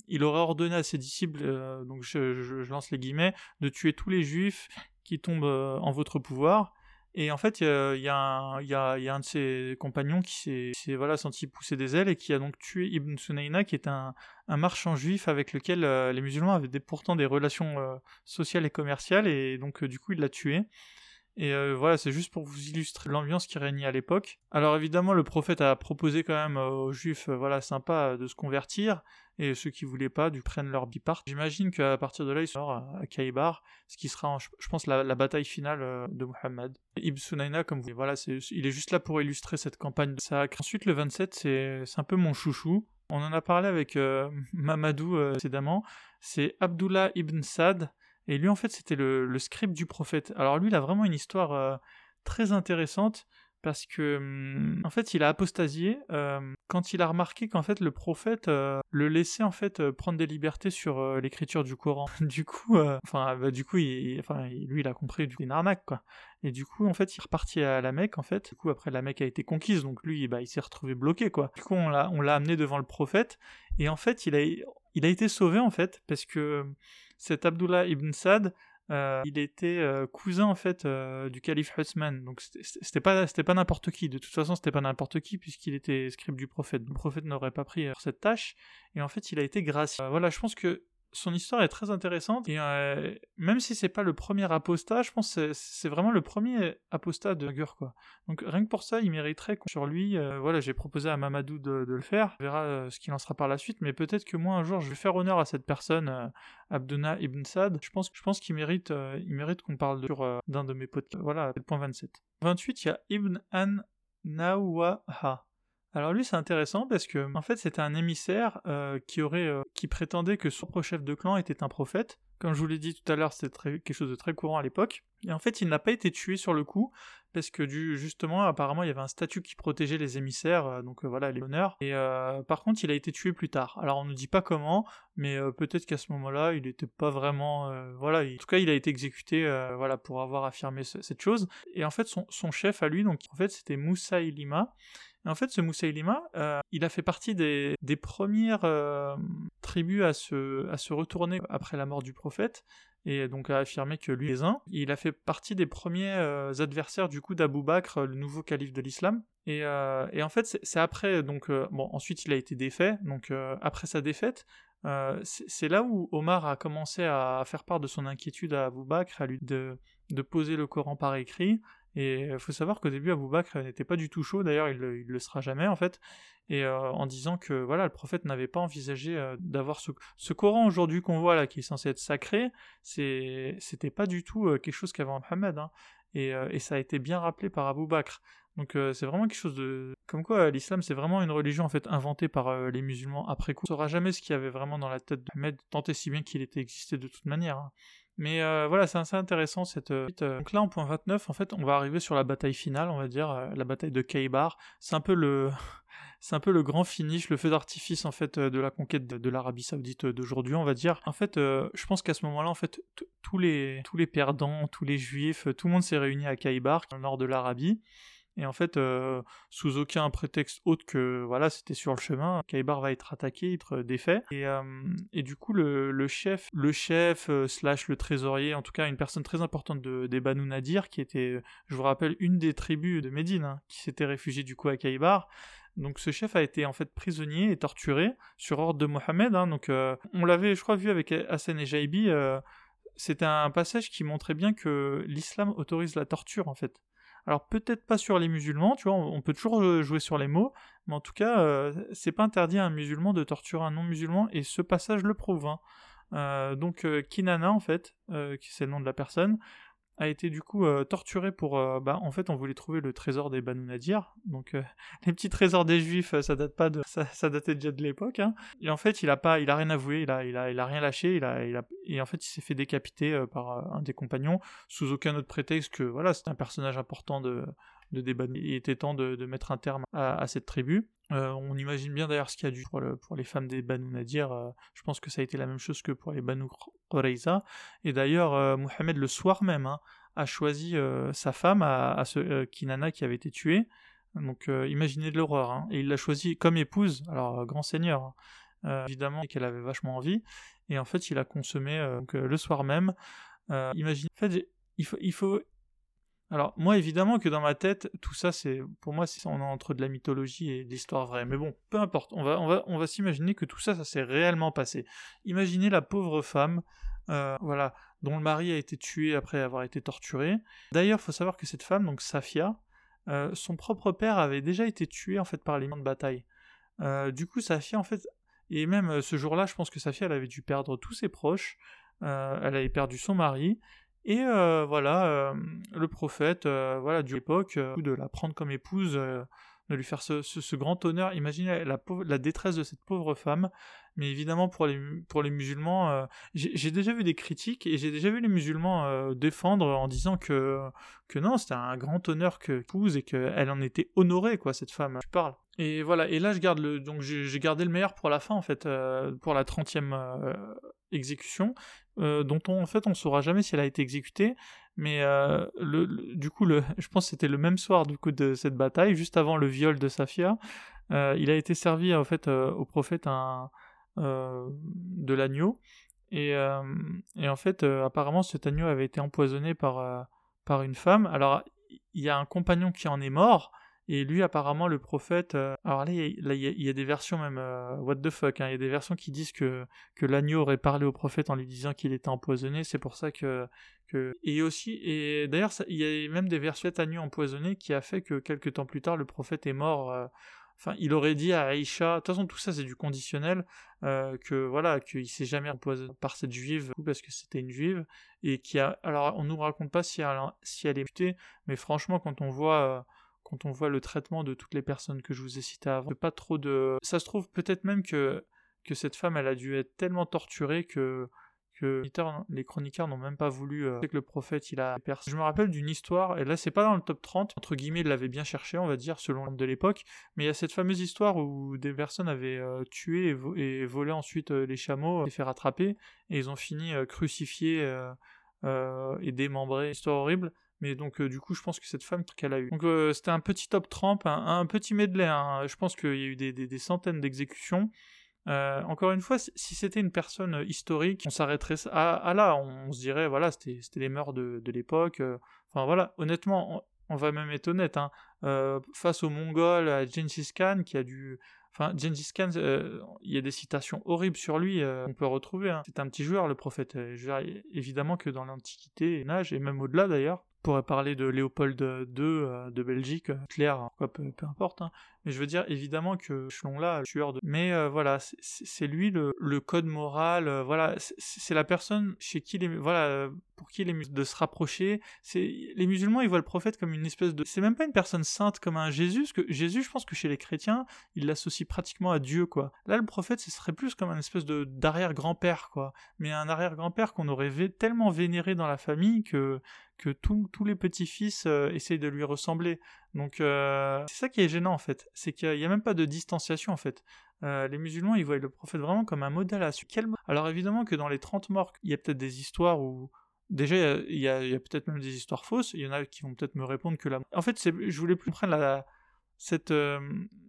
A: il aurait ordonné à ses disciples, donc je, lance les guillemets, de tuer tous les juifs qui tombent en votre pouvoir. Et en fait, il y, a, un de ses compagnons qui s'est voilà, senti pousser des ailes et qui a donc tué Ibn Sunayna, qui est un, marchand juif avec lequel euh, les musulmans avaient pourtant des relations euh, sociales et commerciales, et donc euh, du coup il l'a tué. Et voilà, c'est juste pour vous illustrer l'ambiance qui régnait à l'époque. Alors évidemment, le prophète a proposé quand même aux juifs, voilà, sympa, de se convertir, et ceux qui voulaient pas, du prennent leur bipart. J'imagine qu'à partir de là, ils sont à, Kaibar, ce qui sera, je pense, la, bataille finale euh, de Muhammad. Ibn Sunayna, comme vous voyez, voilà, il est juste là pour illustrer cette campagne de sacre. Ensuite, le 27, c'est un peu mon chouchou. On en a parlé avec euh, Mamadou euh, précédemment. C'est Abdullah ibn Sad. Et lui, en fait, c'était le, le, scribe du prophète. Alors lui, il a vraiment une histoire très intéressante parce que hum, en fait il a apostasié euh, quand il a remarqué qu'en fait le prophète euh, le laissait en fait euh, prendre des libertés sur l'écriture du Coran. du coup, enfin bah, du coup, il, lui il a compris du une arnaque quoi. Et du coup en fait il est reparti à la Mecque en fait. Du coup après la Mecque a été conquise donc lui bah il s'est retrouvé bloqué quoi. Du coup on l'a amené devant le prophète et en fait il a été sauvé en fait parce que cet Abdullah ibn Sad euh, il était euh, cousin en fait euh, du calife Husman, donc c'était pas c'était pas n'importe qui. De toute façon, c'était pas n'importe qui puisqu'il était scribe du prophète. Le prophète n'aurait pas pris cette tâche et en fait, il a été gracieux. voilà, je pense que son histoire est très intéressante et euh, même si c'est pas le premier apostat, je pense que c'est vraiment le premier apostat de Gur quoi. Donc rien que pour ça, il mériterait sur lui. Euh, voilà, j'ai proposé à Mamadou de, le faire. On verra euh, ce qu'il en sera par la suite, mais peut-être que moi un jour je vais faire honneur à cette personne, Abduna ibn Sad. Je pense, je pense qu'il mérite, il mérite qu'on parle d'un de mes potes. Voilà, le point 27. 28, il y a Ibn An Nawaha. Alors lui c'est intéressant parce que en fait c'était un émissaire euh, qui aurait euh, qui prétendait que son propre chef de clan était un prophète. Comme je vous l'ai dit tout à l'heure, c'était quelque chose de très courant à l'époque. Et en fait, il n'a pas été tué sur le coup parce que du, justement, apparemment, il y avait un statut qui protégeait les émissaires, euh, donc voilà, les honneurs. Et par contre, il a été tué plus tard. Alors on ne dit pas comment, mais peut-être qu'à ce moment-là, il n'était pas vraiment, voilà. En tout cas, il a été exécuté, voilà, pour avoir affirmé cette chose. Et en fait, son, son, chef à lui, donc en fait, c'était Moussa Ilima en fait, ce Moussaïlima, euh, il a fait partie des, premières euh, tribus à se, retourner après la mort du prophète, et donc à affirmer que lui est un. Il a fait partie des premiers euh, adversaires du coup d'Abou Bakr, le nouveau calife de l'islam. Et, en fait, c'est après, donc, bon, ensuite il a été défait, donc après sa défaite, c'est là où Omar a commencé à faire part de son inquiétude à Abou Bakr, à lui de, de poser le Coran par écrit, et il faut savoir qu'au début, Abou Bakr n'était pas du tout chaud, d'ailleurs il, ne le sera jamais en fait, et euh, en disant que voilà, le prophète n'avait pas envisagé euh, d'avoir ce, Coran aujourd'hui qu'on voit là, qui est censé être sacré, c'était pas du tout euh, quelque chose qu'avait Mohammed, hein. et, ça a été bien rappelé par Abou Bakr. Donc c'est vraiment quelque chose de... Comme quoi l'islam c'est vraiment une religion en fait inventée par les musulmans après coup. On ne saura jamais ce qu'il y avait vraiment dans la tête de Mohammed, tant et si bien qu'il était existé de toute manière. Hein. Mais euh, voilà, c'est assez intéressant cette. Euh, euh, donc là, en point 29, en fait, on va arriver sur la bataille finale, on va dire, la bataille de Kaybar. C'est un peu le. c'est un peu le grand finish, le feu d'artifice en fait de la conquête de, l'Arabie Saoudite d'aujourd'hui, on va dire. En fait, je pense qu'à ce moment-là, en fait, tous les tous les perdants, tous les juifs, tout le monde s'est réuni à Kaybar, au nord de l'Arabie. Et en fait, euh, sous aucun prétexte autre que voilà, c'était sur le chemin, Kaibar va être attaqué, être défait. Et, euh, et du coup, le, chef, le chef euh, slash le trésorier, en tout cas une personne très importante de, des Banu Nadir, qui était, je vous rappelle, une des tribus de Médine, hein, qui s'était réfugiée du coup à Kaibar. Donc ce chef a été en fait prisonnier et torturé sur ordre de Mohammed. Hein. donc on l'avait, je crois, vu avec Hassan et Jaibi. c'était un passage qui montrait bien que l'islam autorise la torture en fait. Alors peut-être pas sur les musulmans, tu vois, on peut toujours euh, jouer sur les mots, mais en tout cas, euh, c'est pas interdit à un musulman de torturer un non-musulman, et ce passage le prouve. Hein. Euh, donc Kinana, en fait, qui c'est le nom de la personne, a été du coup euh, torturé pour. Euh, bah, en fait, on voulait trouver le trésor des Banu Nadir. Donc, euh, les petits trésors des Juifs, ça date pas de. Ça, datait déjà de l'époque. Hein. Et en fait, il a pas, il a rien avoué, il a, il a, il a rien lâché. Il a, il a, et en fait, il s'est fait décapiter par un des compagnons sous aucun autre prétexte que voilà, c'est un personnage important de, de débat. Il était temps de, mettre un terme à, cette tribu. Euh, on imagine bien d'ailleurs ce qu'il y a dû pour, les femmes des Banu Nadir. Euh, je pense que ça a été la même chose que pour les Banu Qurayza. Et d'ailleurs, euh, Mohamed, le soir même, hein, a choisi sa femme à, ce Kinana qui avait été tué. Donc imaginez de l'horreur. Hein. Et il l'a choisi comme épouse, alors grand seigneur, hein. évidemment, qu'elle avait vachement envie. Et en fait, il a consommé le soir même. imaginez, en fait, il faut Alors moi évidemment que dans ma tête tout ça c'est pour moi c'est on est entre de la mythologie et de l'histoire vraie mais bon peu importe on va s'imaginer que tout ça ça s'est réellement passé. Imaginez la pauvre femme euh, voilà dont le mari a été tué après avoir été torturé. D'ailleurs faut savoir que cette femme donc Safia euh, son propre père avait déjà été tué en fait par les de bataille. Euh, du coup Safia en fait et même ce jour-là je pense que Safia elle avait dû perdre tous ses proches. elle avait perdu son mari et euh, voilà, euh, le prophète, euh, voilà, du l'époque, de la prendre comme épouse, de lui faire ce, grand honneur. Imaginez la, la, détresse de cette pauvre femme. Mais évidemment, pour les, pour les musulmans, j'ai déjà vu des critiques et j'ai déjà vu les musulmans défendre en disant que, que non, c'était un grand honneur que épouse et qu'elle en était honorée, quoi, cette femme. Tu parles. Et voilà, et là je garde le, donc j'ai gardé le meilleur pour la fin en fait, pour la 30e exécution. Euh, dont on, en fait on saura jamais si elle a été exécutée, mais euh, le, du coup le, je pense que c'était le même soir du coup de cette bataille, juste avant le viol de Safia, euh, il a été servi en fait au prophète un, de l'agneau, et, et, en fait apparemment cet agneau avait été empoisonné par, par une femme, alors il y a un compagnon qui en est mort, et lui, apparemment, le prophète. Euh, alors là, il y, a des versions même. Euh, what the fuck hein, Il y a des versions qui disent que, que l'agneau aurait parlé au prophète en lui disant qu'il était empoisonné. C'est pour ça que. Et aussi. Et d'ailleurs, il y a même des versions d'agneau empoisonné qui a fait que quelques temps plus tard, le prophète est mort. Euh, enfin, il aurait dit à Aïcha. De toute façon, tout ça, c'est du conditionnel. que voilà, qu'il s'est jamais empoisonné par cette juive parce que c'était une juive. Et qui a. Alors, on nous raconte pas si elle, si elle est mutée. Mais franchement, quand on voit quand on voit le traitement de toutes les personnes que je vous ai citées avant. Pas trop de. Ça se trouve peut-être même que, que cette femme, elle a dû être tellement torturée que que les chroniqueurs n'ont même pas voulu euh, que le prophète il a. Je me rappelle d'une histoire, et là c'est pas dans le top 30, entre guillemets il l'avait bien cherché on va dire selon de l'époque, mais il y a cette fameuse histoire où des personnes avaient euh, tué et, volé ensuite euh, les chameaux, les fait rattraper, et ils ont fini crucifiés et démembrés. Histoire horrible. Mais donc, euh, du coup, je pense que cette femme qu'elle a eu. Donc, euh, c'était un petit top trempe, un, petit medley. Hein. Je pense qu'il y a eu des, centaines d'exécutions. Euh, encore une fois, si c'était une personne historique, on s'arrêterait à, là. On, se dirait, voilà, c'était les mœurs de, l'époque. Enfin, voilà, honnêtement, on, va même être honnête. Hein. face aux Mongols, à Gengis Khan, qui a dû. Enfin, Gengis Khan, il y a des citations horribles sur lui, on peut retrouver. Hein. C'est un petit joueur, le prophète. évidemment que dans l'Antiquité, et même au-delà d'ailleurs, pourrait parler de Léopold II euh, de Belgique, euh, clair, peu, peu importe. Hein. Mais je veux dire, évidemment que Chelon-là, tueur de... Mais euh, voilà, c'est lui le, le, code moral, voilà, c'est la personne chez qui les... Voilà, pour qui les de se rapprocher. Les musulmans, ils voient le prophète comme une espèce de... C'est même pas une personne sainte comme un Jésus, que Jésus, je pense que chez les chrétiens, ils l'associent pratiquement à Dieu, quoi. Là, le prophète, ce serait plus comme un espèce de d'arrière-grand-père, quoi. Mais un arrière-grand-père qu'on aurait tellement vénéré dans la famille que que tous les petits-fils euh, essayent de lui ressembler. Donc euh, c'est ça qui est gênant en fait, c'est qu'il n'y a, même pas de distanciation en fait. Euh, les musulmans ils voient le prophète vraiment comme un modèle à suivre. Alors évidemment que dans les 30 morts, il y a peut-être des histoires où déjà il y a, peut-être même des histoires fausses, il y en a qui vont peut-être me répondre que là. En fait, je voulais plus prendre la, euh,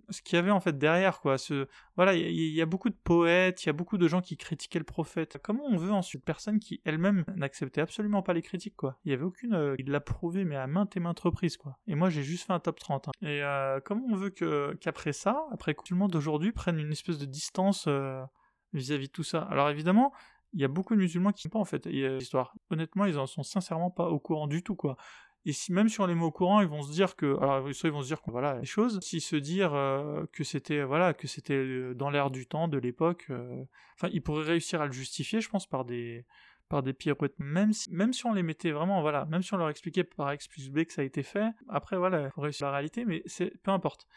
A: ce qu'il y avait en fait derrière quoi ce voilà il y, a beaucoup de poètes il y a beaucoup de gens qui critiquaient le prophète comment on veut ensuite personne qui elle-même n'acceptait absolument pas les critiques quoi? Il y avait aucune euh, il l'a prouvé mais à maintes et maintes reprises quoi et moi j'ai juste fait un top 30 hein. et euh, comment on veut que qu'après ça après tout le monde d'aujourd'hui prenne une espèce de distance vis-à-vis de tout ça? Alors évidemment il y a beaucoup de musulmans qui ne pas en fait l'histoire. Honnêtement, ils en sont sincèrement pas au courant du tout quoi. Et si même sur les mots courants, ils vont se dire que, alors ils vont se dire que voilà les choses, si se dire euh, que c'était voilà que c'était dans l'air du temps de l'époque, euh, enfin ils pourraient réussir à le justifier, je pense, par des par des pirouettes, même si même si on les mettait vraiment voilà, même si on leur expliquait par X plus B que ça a été fait, après voilà, il faut réussir la réalité, mais c'est peu importe.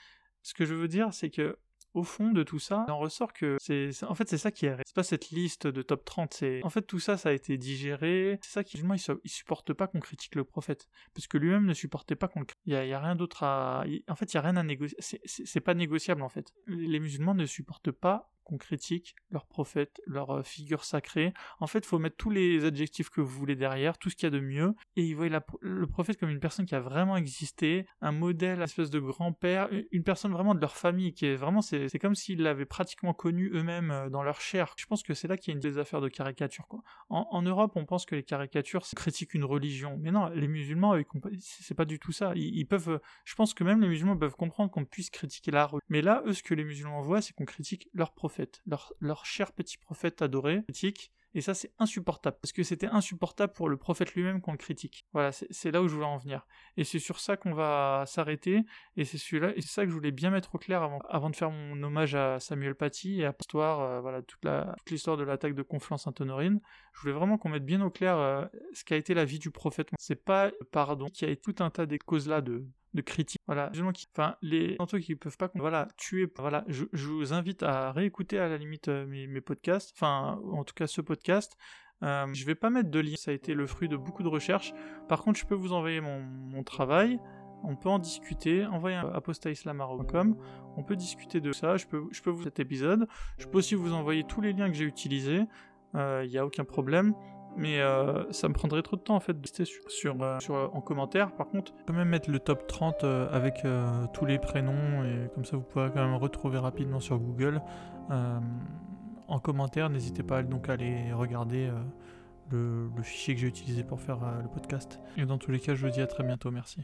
A: Ce que je veux dire, c'est que au fond de tout ça, il en ressort que c'est, en fait, c'est ça qui est, c'est pas cette liste de top 30, c'est, en fait, tout ça, ça a été digéré, c'est ça qui, il, il supporte pas qu'on critique le prophète, parce que lui-même ne supportait pas qu'on le critique. Il y a, rien d'autre à, en fait, il y a rien à négocier, c'est, pas négociable, en fait. Les musulmans ne supportent pas qu'on critique leurs prophètes, leurs figures sacrées. En fait, il faut mettre tous les adjectifs que vous voulez derrière, tout ce qu'il y a de mieux, et ils voient le prophète comme une personne qui a vraiment existé, un modèle, une espèce de grand-père, une personne vraiment de leur famille, qui est vraiment, c'est comme s'ils l'avaient pratiquement connu eux-mêmes euh, dans leur chair. Je pense que c'est là qu'il y a une des affaires de caricature. Quoi. En, Europe, on pense que les caricatures critiquent une religion, mais non, les musulmans, c'est pas du tout ça. Ils, peuvent, je pense que même les musulmans peuvent comprendre qu'on puisse critiquer la religion. Mais là, eux, ce que les musulmans voient, c'est qu'on critique leur prophète, leur, cher petit prophète adoré, et ça, c'est insupportable. Parce que c'était insupportable pour le prophète lui-même qu'on le critique. Voilà, c'est là où je voulais en venir. Et c'est sur ça qu'on va s'arrêter. Et c'est celui-là, et c'est ça que je voulais bien mettre au clair avant, de faire mon hommage à Samuel Paty et à l'histoire, euh, voilà, toute l'histoire de l'attaque de Conflans-Sainte-Honorine. Je voulais vraiment qu'on mette bien au clair euh, ce qu'a été la vie du prophète. C'est pas, pardon, qui a été tout un tas de causes là de, de critique. Voilà, qui, enfin, les gens qui peuvent pas, voilà, tuer. Voilà, je, vous invite à réécouter à la limite euh, mes, podcasts, enfin, en tout cas ce podcast. Euh, je vais pas mettre de lien, ça a été le fruit de beaucoup de recherches. Par contre, je peux vous envoyer mon, travail. On peut en discuter, envoyer un apostaislamaro.com, on peut discuter de ça, je peux, je peux vous cet épisode, je peux aussi vous envoyer tous les liens que j'ai utilisés, il euh, n'y a aucun problème mais euh, ça me prendrait trop de temps en fait de rester sur, euh, sur, en commentaire. Par contre, je peux même mettre le top 30 euh, avec tous les prénoms et comme ça vous pourrez quand même retrouver rapidement sur Google. en commentaire, n'hésitez pas donc à aller regarder le, fichier que j'ai utilisé pour faire le podcast. Et dans tous les cas, je vous dis à très bientôt. Merci.